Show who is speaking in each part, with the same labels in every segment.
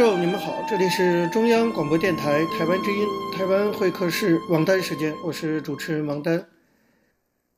Speaker 1: 众，你们好，这里是中央广播电台台湾之音台湾会客室王丹时间，我是主持人王丹。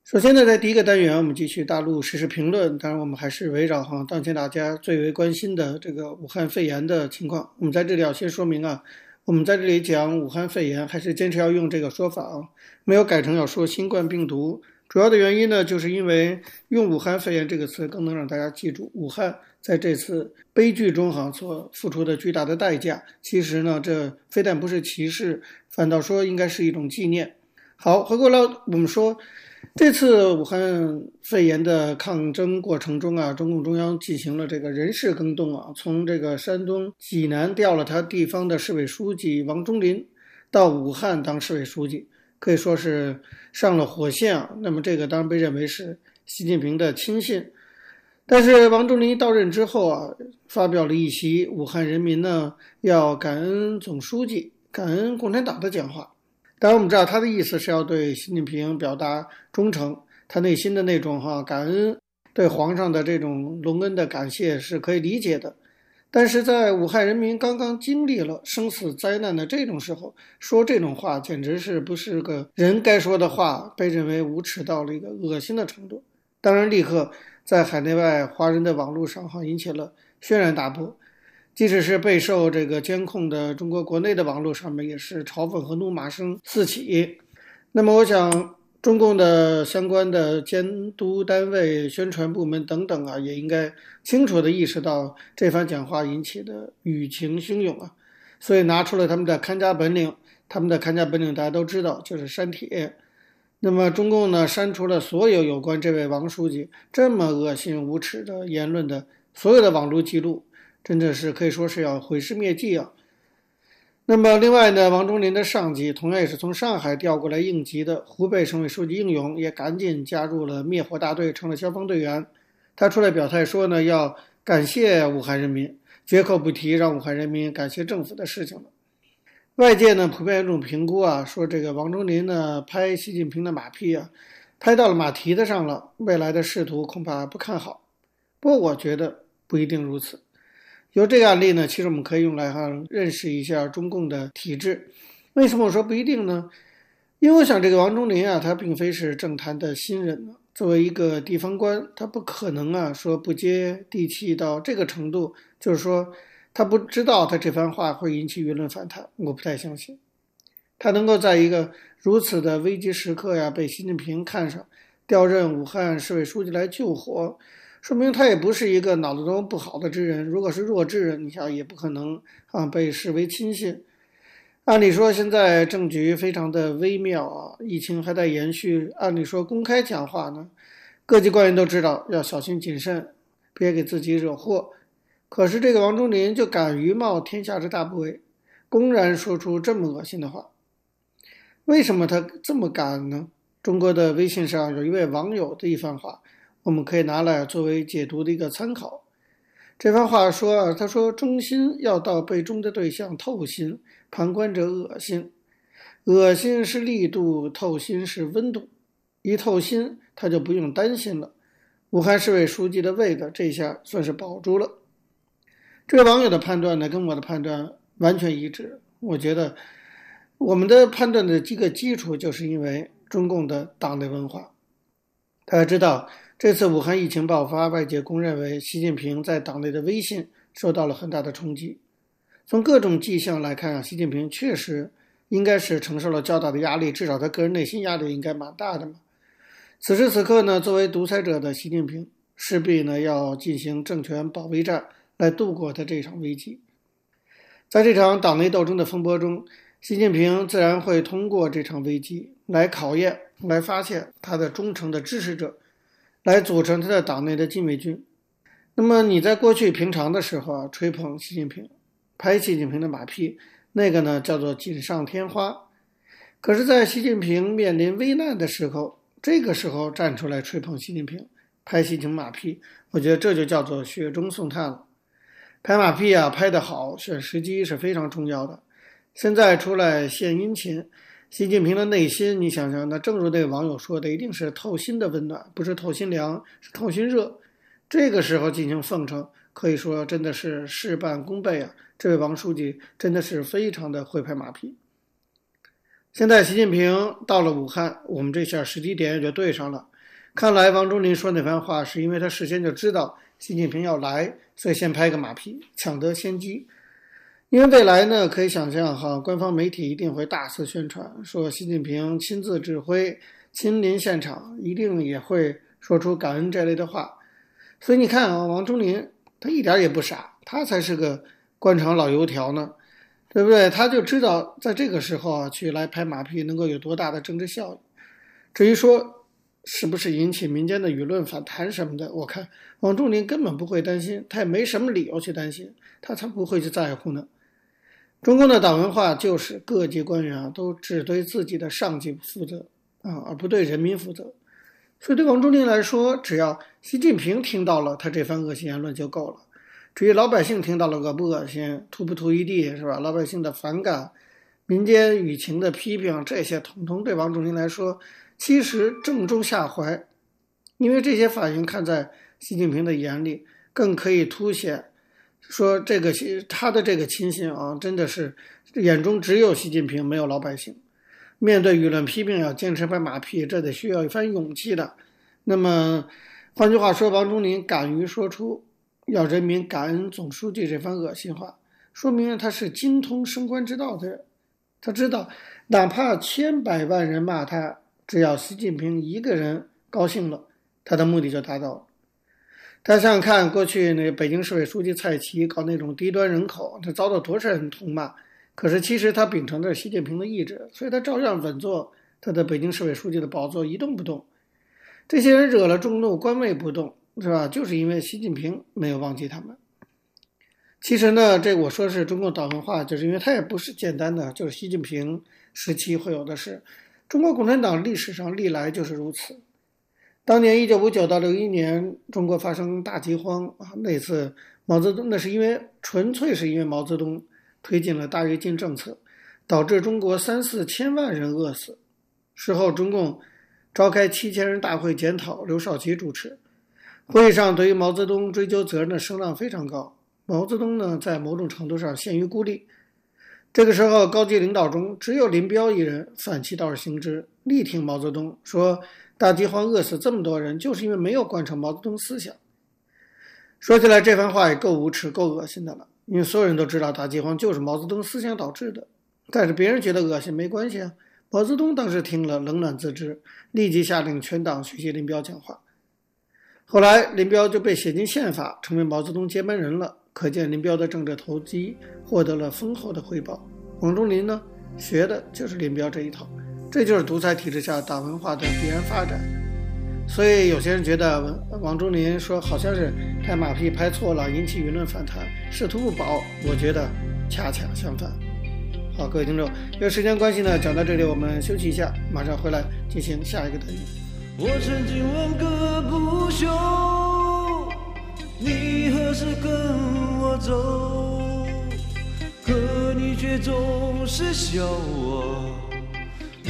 Speaker 1: 首先呢，在第一个单元，我们继续大陆时事评论，当然我们还是围绕哈当前大家最为关心的这个武汉肺炎的情况。我们在这里要先说明啊，我们在这里讲武汉肺炎，还是坚持要用这个说法啊，没有改成要说新冠病毒。主要的原因呢，就是因为用武汉肺炎这个词更能让大家记住武汉。在这次悲剧中，哈所付出的巨大的代价，其实呢，这非但不是歧视，反倒说应该是一种纪念。好，回过来我们说，这次武汉肺炎的抗争过程中啊，中共中央进行了这个人事更动啊，从这个山东济南调了他地方的市委书记王忠林到武汉当市委书记，可以说是上了火线啊。那么这个当然被认为是习近平的亲信。但是王忠林到任之后啊，发表了一席武汉人民呢要感恩总书记、感恩共产党的讲话。当然，我们知道他的意思是要对习近平表达忠诚，他内心的那种哈感恩对皇上的这种隆恩的感谢是可以理解的。但是在武汉人民刚刚经历了生死灾难的这种时候，说这种话简直是不是个人该说的话，被认为无耻到了一个恶心的程度。当然，立刻。在海内外华人的网络上，哈引起了轩然大波。即使是备受这个监控的中国国内的网络上面，也是嘲讽和怒骂声四起。那么，我想中共的相关的监督单位、宣传部门等等啊，也应该清楚地意识到这番讲话引起的舆情汹涌啊，所以拿出了他们的看家本领。他们的看家本领大家都知道，就是删帖。那么中共呢，删除了所有有关这位王书记这么恶心无耻的言论的所有的网络记录，真的是可以说是要毁尸灭迹啊。那么另外呢，王忠林的上级同样也是从上海调过来应急的湖北省委书记应勇，也赶紧加入了灭火大队，成了消防队员。他出来表态说呢，要感谢武汉人民，绝口不提让武汉人民感谢政府的事情了。外界呢普遍有种评估啊，说这个王忠林呢拍习近平的马屁啊，拍到了马蹄子上了，未来的仕途恐怕不看好。不过我觉得不一定如此。由这个案例呢，其实我们可以用来哈认识一下中共的体制。为什么我说不一定呢？因为我想这个王忠林啊，他并非是政坛的新人，作为一个地方官，他不可能啊说不接地气到这个程度，就是说。他不知道他这番话会引起舆论反弹，我不太相信。他能够在一个如此的危机时刻呀，被习近平看上，调任武汉市委书记来救火，说明他也不是一个脑子中不好的之人。如果是弱智，你想也不可能啊被视为亲信。按理说现在政局非常的微妙啊，疫情还在延续。按理说公开讲话呢，各级官员都知道要小心谨慎，别给自己惹祸。可是这个王忠林就敢于冒天下之大不韪，公然说出这么恶心的话。为什么他这么敢呢？中国的微信上有一位网友的一番话，我们可以拿来作为解读的一个参考。这番话说啊，他说：“忠心要到被忠的对象透心，旁观者恶心。恶心是力度，透心是温度。一透心，他就不用担心了。武汉市委书记的位子，这下算是保住了。”这个网友的判断呢，跟我的判断完全一致。我觉得我们的判断的这个基础，就是因为中共的党内文化。大家知道，这次武汉疫情爆发，外界公认为习近平在党内的威信受到了很大的冲击。从各种迹象来看啊，习近平确实应该是承受了较大的压力，至少他个人内心压力应该蛮大的嘛。此时此刻呢，作为独裁者的习近平，势必呢要进行政权保卫战。来度过他这场危机。在这场党内斗争的风波中，习近平自然会通过这场危机来考验、来发现他的忠诚的支持者，来组成他的党内的禁卫军。那么你在过去平常的时候啊，吹捧习近平，拍习近平的马屁，那个呢叫做锦上添花。可是，在习近平面临危难的时候，这个时候站出来吹捧习近平，拍习近平马屁，我觉得这就叫做雪中送炭了。拍马屁啊，拍得好，选时机是非常重要的。现在出来献殷勤，习近平的内心，你想想，那正如那个网友说的，一定是透心的温暖，不是透心凉，是透心热。这个时候进行奉承，可以说真的是事半功倍啊！这位王书记真的是非常的会拍马屁。现在习近平到了武汉，我们这下时机点也就对上了。看来王忠林说那番话，是因为他事先就知道习近平要来，所以先拍个马屁，抢得先机。因为未来呢，可以想象哈，官方媒体一定会大肆宣传，说习近平亲自指挥、亲临现场，一定也会说出感恩这类的话。所以你看啊，王忠林他一点也不傻，他才是个官场老油条呢，对不对？他就知道在这个时候啊，去来拍马屁能够有多大的政治效益。至于说是不是引起民间的舆论反弹什么的，我看王忠林根本不会担心，他也没什么理由去担心，他才不会去在乎呢。中共的党文化就是各级官员啊，都只对自己的上级负责啊，而不对人民负责。所以对王忠林来说，只要习近平听到了他这番恶心言论就够了。至于老百姓听到了恶不恶心、吐不吐一地，是吧？老百姓的反感、民间舆情的批评，这些统统对王忠林来说，其实正中下怀。因为这些反应看在习近平的眼里，更可以凸显说这个他的这个亲信啊，真的是眼中只有习近平，没有老百姓。面对舆论批评，要坚持拍马屁，这得需要一番勇气的。那么，换句话说，王忠林敢于说出要人民感恩总书记这番恶心话，说明他是精通升官之道的人。他知道，哪怕千百万人骂他，只要习近平一个人高兴了，他的目的就达到了。大家想想看，过去那北京市委书记蔡奇搞那种低端人口，他遭到多少人痛骂。可是，其实他秉承着习近平的意志，所以他照样稳坐他的北京市委书记的宝座，一动不动。这些人惹了众怒，官位不动，是吧？就是因为习近平没有忘记他们。其实呢，这我说是中共党文化，就是因为他也不是简单的，就是习近平时期会有的事。中国共产党历史上历来就是如此。当年一九五九到六一年，中国发生大饥荒啊，那次毛泽东那是因为纯粹是因为毛泽东。推进了大跃进政策，导致中国三四千万人饿死。事后，中共召开七千人大会检讨，刘少奇主持。会议上，对于毛泽东追究责任的声浪非常高。毛泽东呢，在某种程度上陷于孤立。这个时候，高级领导中只有林彪一人反其道而行之，力挺毛泽东，说大饥荒饿死这么多人，就是因为没有贯彻毛泽东思想。说起来，这番话也够无耻、够恶心的了。因为所有人都知道大饥荒就是毛泽东思想导致的，但是别人觉得恶心没关系啊。毛泽东当时听了冷暖自知，立即下令全党学习林彪讲话。后来林彪就被写进宪法，成为毛泽东接班人了。可见林彪的政治投机获得了丰厚的回报。王忠林呢，学的就是林彪这一套，这就是独裁体制下党文化的必然发展。所以有些人觉得王王忠林说好像是拍马屁拍错了，引起舆论反弹，仕途不保。我觉得恰恰相反。好，各位听众，因为时间关系呢，讲到这里我们休息一下，马上回来进行下一个单元。
Speaker 2: 我曾经问个不休，你何时跟我走？可你却总是笑我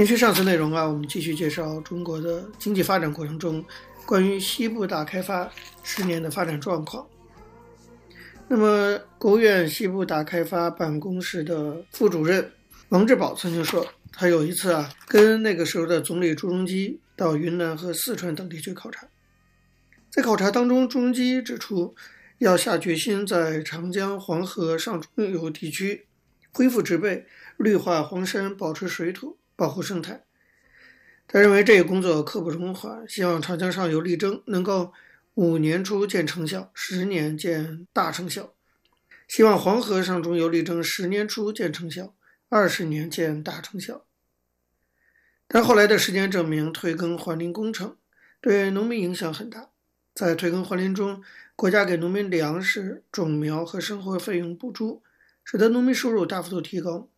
Speaker 1: 延续上次内容啊，我们继续介绍中国的经济发展过程中关于西部大开发十年的发展状况。那么，国务院西部大开发办公室的副主任王志宝曾经说，他有一次啊，跟那个时候的总理朱镕基到云南和四川等地去考察，在考察当中，朱镕基指出要下决心在长江、黄河上中游地区恢复植被、绿化黄山、保持水土。保护生态，他认为这个工作刻不容缓，希望长江上游力争能够五年初见成效，十年见大成效；希望黄河上中游力争十年初见成效，二十年见大成效。但后来的时间证明，退耕还林工程对农民影响很大。在退耕还林中，国家给农民粮食、种苗和生活费用补助，使得农民收入大幅度提高。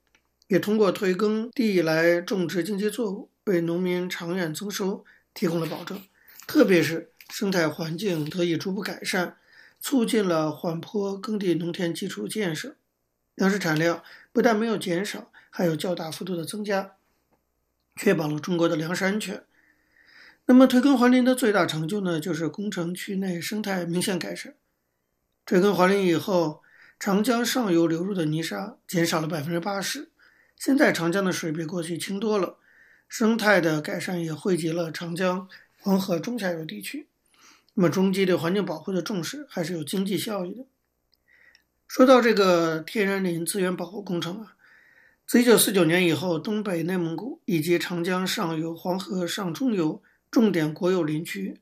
Speaker 1: 也通过退耕地来种植经济作物，为农民长远增收提供了保证。特别是生态环境得以逐步改善，促进了缓坡耕地农田基础建设，粮食产量不但没有减少，还有较大幅度的增加，确保了中国的粮食安全。那么退耕还林的最大成就呢，就是工程区内生态明显改善。退耕还林以后，长江上游流入的泥沙减少了百分之八十。现在长江的水比过去清多了，生态的改善也惠及了长江、黄河中下游地区。那么中基对环境保护的重视还是有经济效益的。说到这个天然林资源保护工程啊，自一九四九年以后，东北内蒙古以及长江上游、黄河上中游重点国有林区，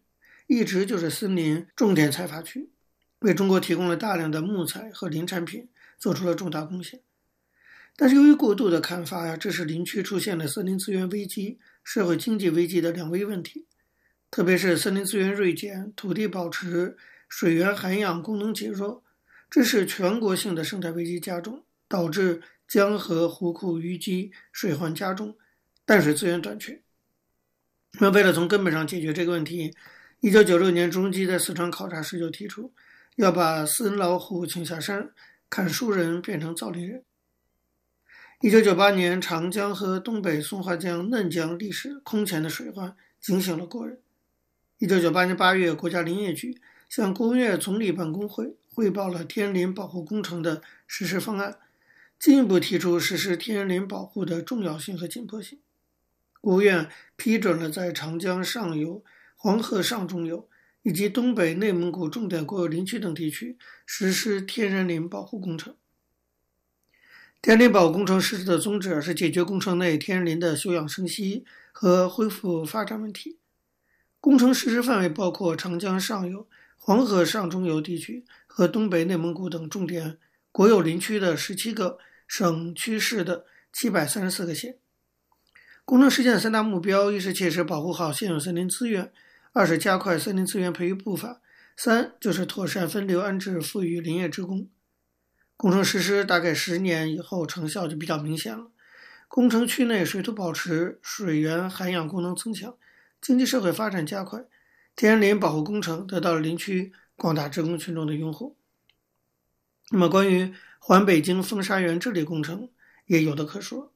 Speaker 1: 一直就是森林重点采伐区，为中国提供了大量的木材和林产品，做出了重大贡献。但是由于过度的砍伐呀，这使林区出现了森林资源危机、社会经济危机的两危问题。特别是森林资源锐减、土地保持、水源涵养功能减弱，这使全国性的生态危机加重，导致江河湖库淤积、水患加重、淡水资源短缺。那为了从根本上解决这个问题，一九九六年，朱镕基在四川考察时就提出，要把森老虎请下山，砍树人变成造林人。一九九八年，长江和东北松花江、嫩江历史空前的水患警醒了国人。一九九八年八月，国家林业局向国务院总理办公会汇报了天然林保护工程的实施方案，进一步提出实施天然林保护的重要性和紧迫性。国务院批准了在长江上游、黄河上中游以及东北内蒙古重点国有林区等地区实施天然林保护工程。天然林保工程实施的宗旨是解决工程内天然林的休养生息和恢复发展问题。工程实施范围包括长江上游、黄河上中游地区和东北内蒙古等重点国有林区的十七个省区市的七百三十四个县。工程实现三大目标：一是切实保护好现有森林资源；二是加快森林资源培育步伐；三就是妥善分流安置富裕林业职工。工程实施大概十年以后，成效就比较明显了。工程区内水土保持、水源涵养功能增强，经济社会发展加快，天然林保护工程得到了林区广大职工群众的拥护。那么，关于环北京风沙源治理工程也有的可说。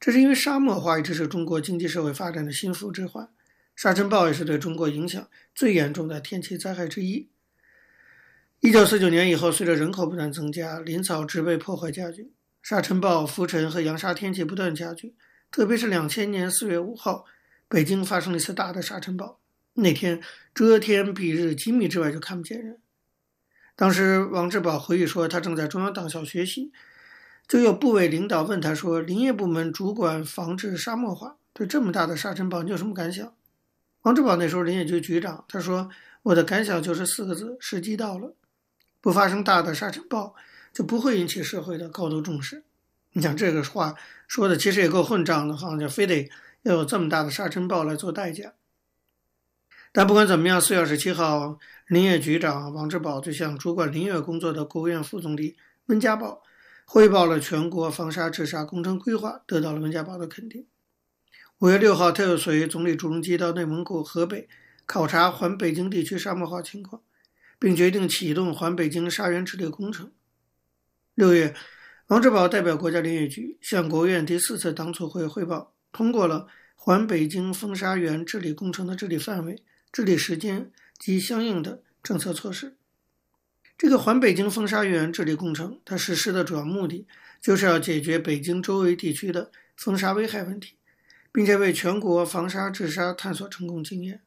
Speaker 1: 这是因为沙漠化一直是中国经济社会发展的心腹之患，沙尘暴也是对中国影响最严重的天气灾害之一。一九四九年以后，随着人口不断增加，林草植被破坏加剧，沙尘暴、浮尘和扬沙天气不断加剧。特别是两千年四月五号，北京发生了一次大的沙尘暴，那天遮天蔽日，几米之外就看不见人。当时王志宝回忆说，他正在中央党校学习，就有部委领导问他说：“林业部门主管防治沙漠化，对这么大的沙尘暴，你有什么感想？”王志宝那时候林业局局长，他说：“我的感想就是四个字：时机到了。”不发生大的沙尘暴，就不会引起社会的高度重视。你想这个话说的其实也够混账的，好像就非得要有这么大的沙尘暴来做代价。但不管怎么样，四月二十七号，林业局长王志宝就向主管林业工作的国务院副总理温家宝汇报了全国防沙治沙工程规划，得到了温家宝的肯定。五月六号，他又随总理朱镕基到内蒙古、河北考察环北京地区沙漠化情况，并决定启动环北京沙源治理工程。六月，王志宝代表国家林业局向国务院第四次党组会汇报，通过了环北京风沙源治理工程的治理范围、治理时间及相应的政策措施。这个环北京风沙源治理工程，它实施的主要目的就是要解决北京周围地区的风沙危害问题，并且为全国防沙治沙探索成功经验。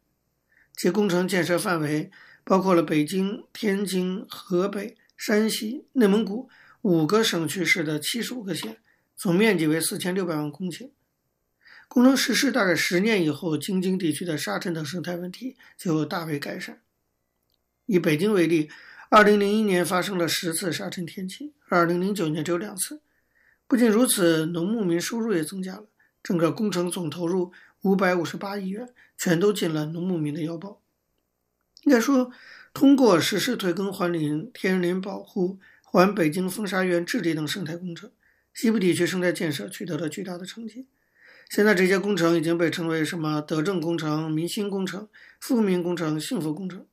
Speaker 1: 其工程建设范围包括了北京、天津、河北、山西、内蒙古五个省区市的七十五个县，总面积为四千六百万公顷。工程实施大概十年以后，京津地区的沙尘等生态问题就大为改善。以北京为例。二零零一年发生了十次沙尘天气，二零零九年只有两次。不仅如此，农牧民收入也增加了。整个工程总投入五百五十八亿元，全都进了农牧民的腰包。应该说，通过实施退耕还林、天然林保护、环北京风沙源治理等生态工程，西部地区生态建设取得了巨大的成绩。现在这些工程已经被称为什么德政工程、民心工程、富民工程、幸福工程。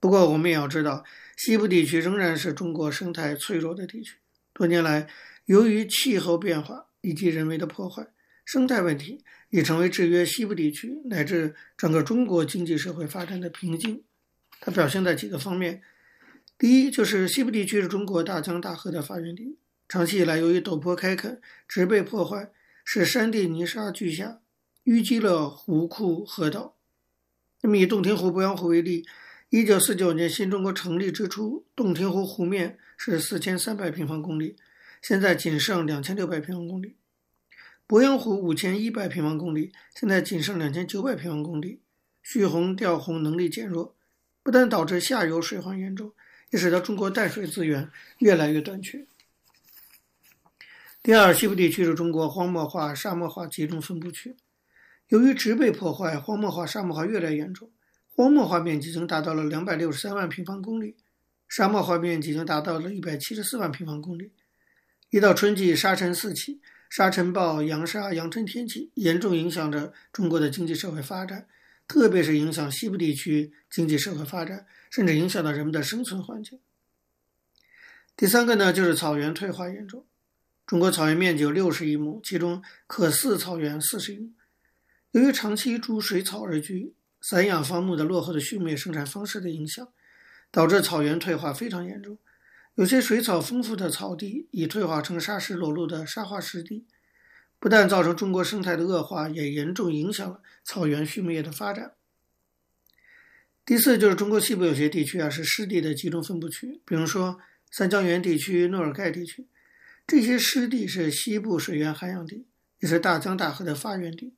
Speaker 1: 不过，我们也要知道，西部地区仍然是中国生态脆弱的地区。多年来，由于气候变化以及人为的破坏，生态问题已成为制约西部地区乃至整个中国经济社会发展的瓶颈。它表现在几个方面：第一，就是西部地区是中国大江大河的发源地，长期以来由于陡坡开垦、植被破坏，使山地泥沙俱下，淤积了湖库、河道。那么，以洞庭湖、鄱阳湖为例。一九四九年新中国成立之初，洞庭湖湖面是四千三百平方公里，现在仅剩两千六百平方公里；鄱阳湖五千一百平方公里，现在仅剩两千九百平方公里。蓄洪调洪能力减弱，不但导致下游水患严重，也使得中国淡水资源越来越短缺。第二，西部地区是中国荒漠化、沙漠化集中分布区，由于植被破坏，荒漠化、沙漠化越来越严重。荒漠化面积已经达到了两百六十三万平方公里，沙漠化面积已经达到了一百七十四万平方公里。一到春季，沙尘四起，沙尘暴、扬沙、扬尘天气严重影响着中国的经济社会发展，特别是影响西部地区经济社会发展，甚至影响到人们的生存环境。第三个呢，就是草原退化严重。中国草原面积有六十亿亩，其中可饲草原四十亿亩。由于长期逐水草而居。散养放牧的落后的畜牧业生产方式的影响，导致草原退化非常严重。有些水草丰富的草地已退化成沙石裸露的沙化湿地，不但造成中国生态的恶化，也严重影响了草原畜牧业的发展。第四，就是中国西部有些地区啊是湿地的集中分布区，比如说三江源地区、诺尔盖地区，这些湿地是西部水源涵养地，也是大江大河的发源地。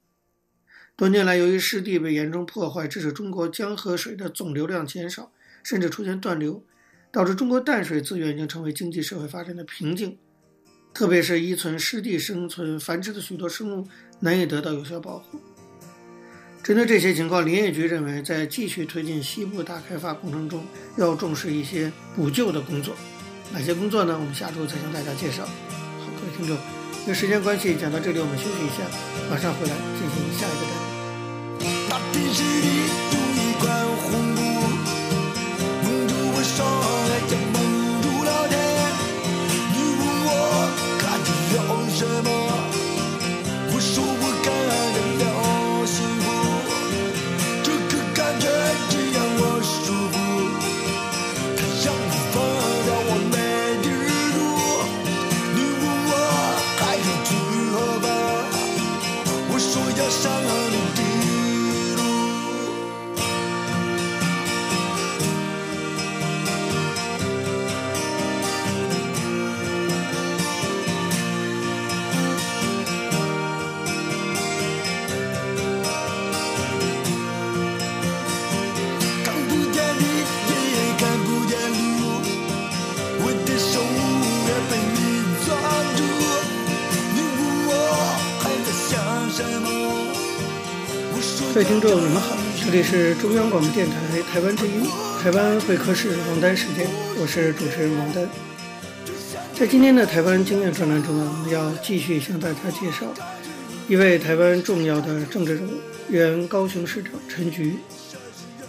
Speaker 1: 多年来，由于湿地被严重破坏，致使中国江河水的总流量减少，甚至出现断流，导致中国淡水资源已经成为经济社会发展的瓶颈。特别是依存湿地生存繁殖的许多生物难以得到有效保护。针对这些情况，林业局认为，在继续推进西部大开发工程中，要重视一些补救的工作。哪些工作呢？我们下周再向大家介绍。好，各位听众，因时间关系，讲到这里，我们休息一下，马上回来进行下一个单元。
Speaker 2: 大地，
Speaker 1: 位听众，你们好，这里是中央广播电台台湾之音，台湾会客室王丹时间，我是主持人王丹。在今天的台湾经验专栏中呢，我们要继续向大家介绍一位台湾重要的政治人物，原高雄市长陈菊。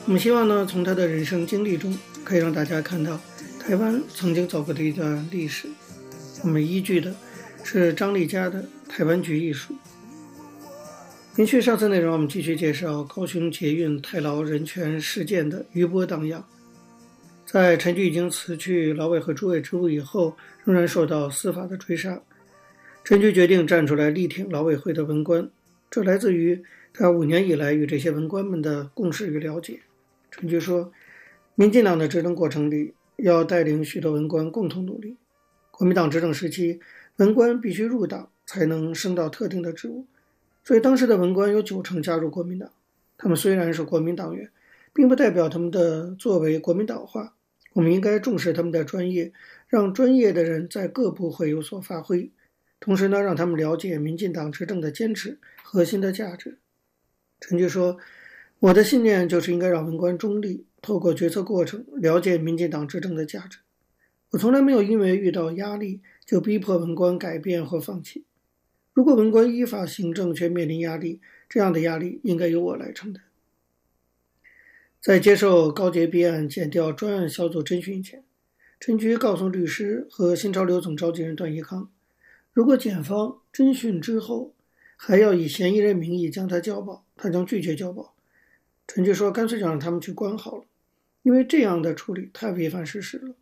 Speaker 1: 我们希望呢，从他的人生经历中，可以让大家看到台湾曾经走过的一段历史。我们依据的是张丽佳的《台湾局》一书。延续上次内容，我们继续介绍高雄捷运太劳人权事件的余波荡漾。在陈菊已经辞去劳委会主委职务以后，仍然受到司法的追杀。陈菊决定站出来力挺劳委会的文官，这来自于他五年以来与这些文官们的共事与了解。陈菊说，民进党的执政过程里，要带领许多文官共同努力。国民党执政时期，文官必须入党才能升到特定的职务。所以当时的文官有九成加入国民党，他们虽然是国民党员，并不代表他们的作为国民党化。我们应该重视他们的专业，让专业的人在各部会有所发挥，同时呢，让他们了解民进党执政的坚持、核心的价值。陈菊说：“我的信念就是应该让文官中立，透过决策过程了解民进党执政的价值。我从来没有因为遇到压力就逼迫文官改变或放弃。”如果文官依法行政却面临压力，这样的压力应该由我来承担。在接受高捷弊案检调专案小组侦讯前，陈菊告诉律师和新潮流总召集人段宜康，如果检方侦讯之后还要以嫌疑人名义将他交保，他将拒绝交保。陈菊说：“干脆就让他们去关好了，因为这样的处理太违反事实了。”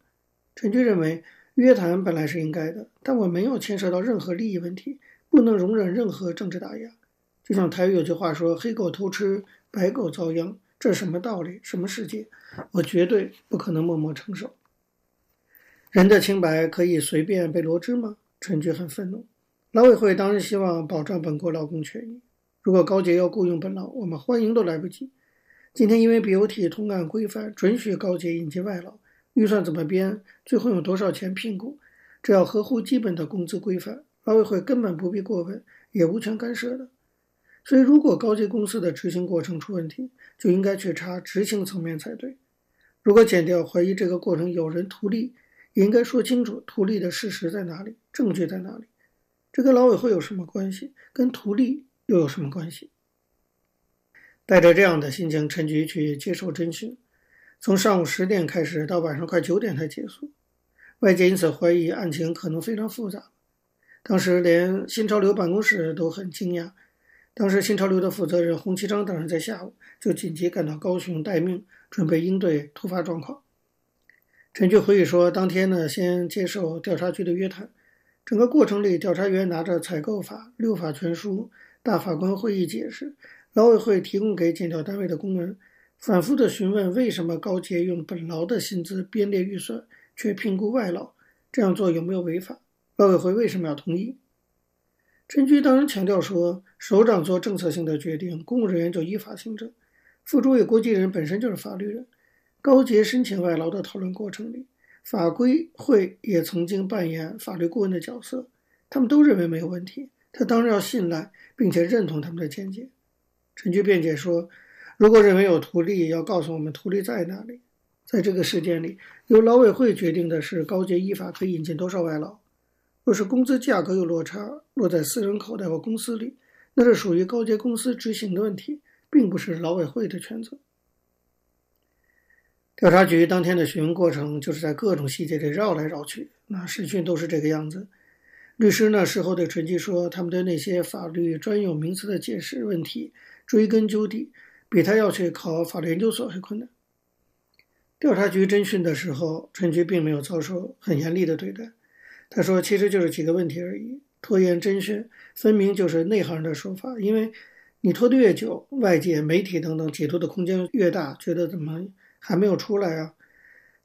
Speaker 1: 陈菊认为约谈本来是应该的，但我没有牵涉到任何利益问题。不能容忍任何政治打压，就像台语有句话说：“黑狗偷吃，白狗遭殃。”这什么道理？什么世界？我绝对不可能默默承受。人的清白可以随便被罗织吗？陈菊很愤怒。劳委会当然希望保障本国劳工权益。如果高捷要雇佣本劳，我们欢迎都来不及。今天因为 BOT 通案规范准许高捷引进外劳，预算怎么编？最后有多少钱聘雇？只要合乎基本的工资规范。劳委会根本不必过问，也无权干涉的。所以，如果高级公司的执行过程出问题，就应该去查执行层面才对。如果减掉怀疑这个过程有人图利，也应该说清楚图利的事实在哪里，证据在哪里。这跟劳委会有什么关系？跟图利又有什么关系？带着这样的心情，陈菊去接受侦讯，从上午十点开始，到晚上快九点才结束。外界因此怀疑案情可能非常复杂。当时连新潮流办公室都很惊讶。当时新潮流的负责人洪其章等人在下午就紧急赶到高雄待命，准备应对突发状况。陈菊回忆说，当天呢，先接受调查局的约谈，整个过程里，调查员拿着采购法、六法全书、大法官会议解释、劳委会提供给检调单位的公文，反复的询问为什么高捷用本劳的薪资编列预算，却聘雇外劳，这样做有没有违法？劳委会为什么要同意？陈菊当然强调说，首长做政策性的决定，公务人员就依法行政。副主委国际人本身就是法律人，高捷申请外劳的讨论过程里，法规会也曾经扮演法律顾问的角色，他们都认为没有问题，他当然要信赖并且认同他们的见解。陈菊辩解说，如果认为有图利，要告诉我们图利在哪里。在这个事件里，由劳委会决定的是高捷依法可以引进多少外劳。若是工资价格有落差，落在私人口袋或公司里，那是属于高阶公司执行的问题，并不是劳委会的权责。调查局当天的询问过程，就是在各种细节里绕来绕去。那审讯都是这个样子。律师呢，事后对陈菊说，他们对那些法律专有名词的解释问题，追根究底，比他要去考法律研究所还困难。调查局侦讯的时候，陈菊并没有遭受很严厉的对待。他说：“其实就是几个问题而已，拖延侦讯，分明就是内行的说法。因为你拖得越久，外界、媒体等等解读的空间越大，觉得怎么还没有出来啊？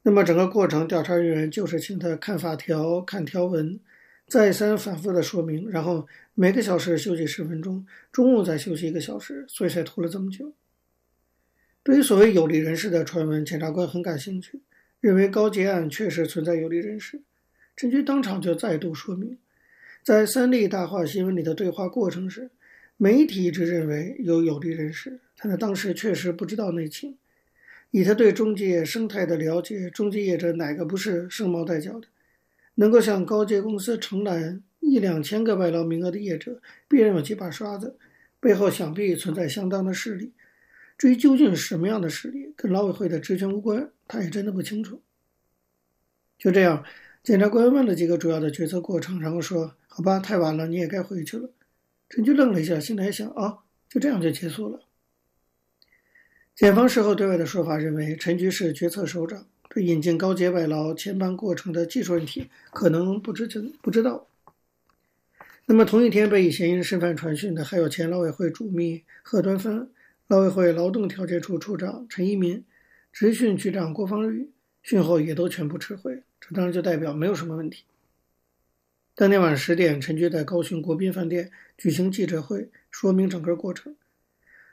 Speaker 1: 那么整个过程，调查人员就是请他看法条、看条文，再三反复的说明，然后每个小时休息十分钟，中午再休息一个小时，所以才拖了这么久。对于所谓有利人士的传闻，检察官很感兴趣，认为高捷案确实存在有利人士。”陈军当场就再度说明，在三立大话新闻里的对话过程时，媒体一直认为有有利人士，但他当时确实不知道内情。以他对中介生态的了解，中介业者哪个不是生毛带角的？能够向高阶公司承揽一两千个外劳名额的业者，必然有几把刷子，背后想必存在相当的势力。至于究竟是什么样的势力，跟劳委会的职权无关，他也真的不清楚。就这样，检察官问了几个主要的决策过程，然后说：“好吧，太晚了，你也该回去了。”陈局愣了一下，心里还想：“啊，就这样就结束了。”检方事后对外的说法认为，陈局是决策首长，对引进高阶外劳签办过程的技术问题可能不知情不知道。那么同一天被以嫌疑人身份传讯的，还有前劳委会主秘贺端芬。劳委会劳动调解处处长陈一民、执训局长郭方玉讯后也都全部撤回，这当然就代表没有什么问题。当天晚上十点，陈局在高雄国宾饭店举行记者会，说明整个过程。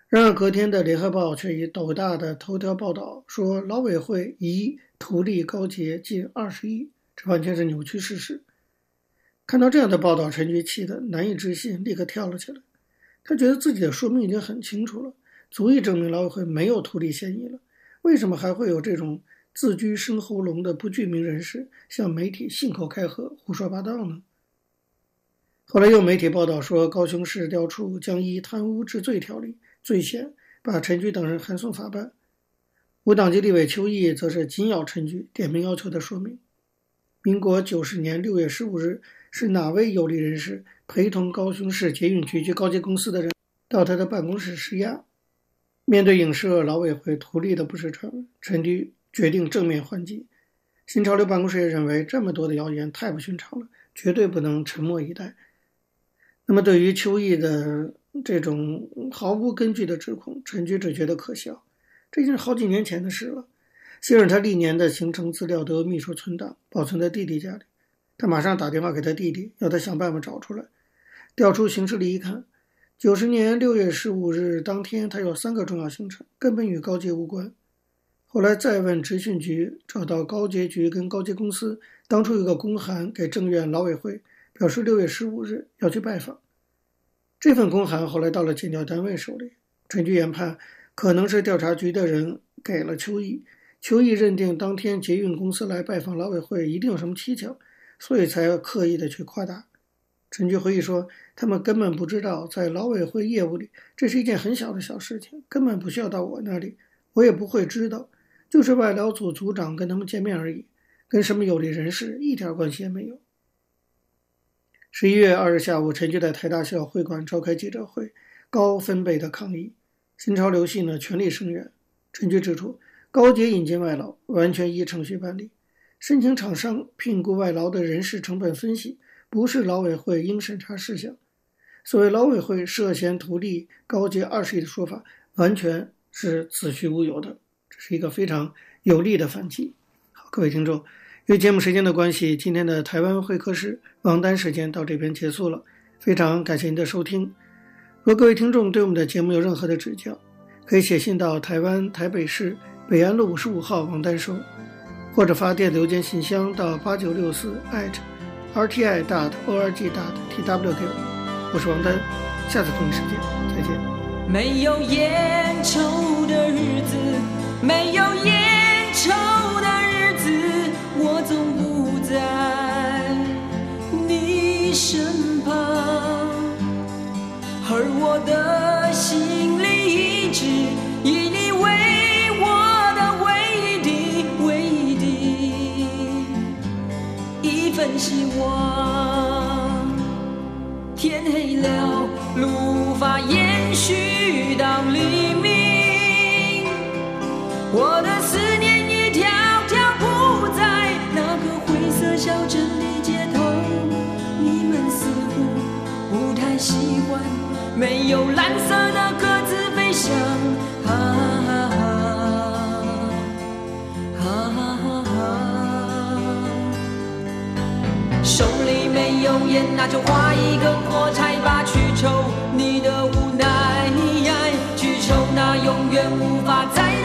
Speaker 1: 然而隔天的《联合报》却以斗大的头条报道说，劳委会已图利高捷近二十亿，这完全是扭曲事实。看到这样的报道，陈局气得难以置信，立刻跳了起来。他觉得自己的说明已经很清楚了。足以证明劳委会没有图利嫌疑了，为什么还会有这种自居深喉咙的不具名人士向媒体信口开河、胡说八道呢？后来有媒体报道说，高雄市调处将依贪污治罪条例罪嫌，把陈菊等人函送法办。无党籍立委邱毅则是紧咬陈菊，点名要求的说明：民国九十年六月十五日是哪位有利人士陪同高雄市捷运局及高捷公司的人到他的办公室施压？面对影射劳委会图利的不实传闻，陈菊决定正面还击。新潮流办公室也认为，这么多的谣言太不寻常了，绝对不能沉默以待。那么，对于邱毅的这种毫无根据的指控，陈菊只觉得可笑。这已经是好几年前的事了。幸而他历年的行程资料都秘书存档，保存在弟弟家里。他马上打电话给他弟弟，要他想办法找出来。调出行事历一看。九十年六月十五日当天，他有三个重要行程，根本与高捷无关。后来再问执训局，找到高捷局跟高捷公司，当初有个公函给政院劳委会，表示六月十五日要去拜访。这份公函后来到了检调单位手里，陈局研判可能是调查局的人给了邱毅，邱毅认定当天捷运公司来拜访劳委会一定有什么蹊跷，所以才刻意的去夸大。陈局回忆说：“他们根本不知道，在劳委会业务里，这是一件很小的小事情，根本不需要到我那里，我也不会知道。就是外劳组组长跟他们见面而已，跟什么有利人士一点关系也没有。”十一月二日下午，陈菊在台大校会馆召开记者会，高分贝的抗议。新潮流系呢全力声援。陈菊指出，高阶引进外劳完全依程序办理，申请厂商聘雇外劳的人事成本分析。不是劳委会应审查事项，所谓劳委会涉嫌图利高阶二十亿的说法，完全是子虚乌有的。是一个非常有力的反击。好，各位听众，由于节目时间的关系，今天的台湾会客室王丹时间到这边结束了。非常感谢您的收听。如果各位听众对我们的节目有任何的指教，可以写信到台湾台北市北安路五十五号王丹收，或者发电子邮件信箱到八九六四艾特。rti dot org dot tw 给我，我是王丹，下次同一时间再见。
Speaker 3: 没有烟抽的日子，没有烟抽的日子，我总不在你身旁，而我的心里一直以你为我的唯一的唯一的一份希望。天黑了，路无法延续到没有蓝色的鸽子飞翔。啊啊啊啊啊！手里没有烟，那就画一个火柴吧，去抽你的无奈，去抽那永远无法再。